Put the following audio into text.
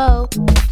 Hello.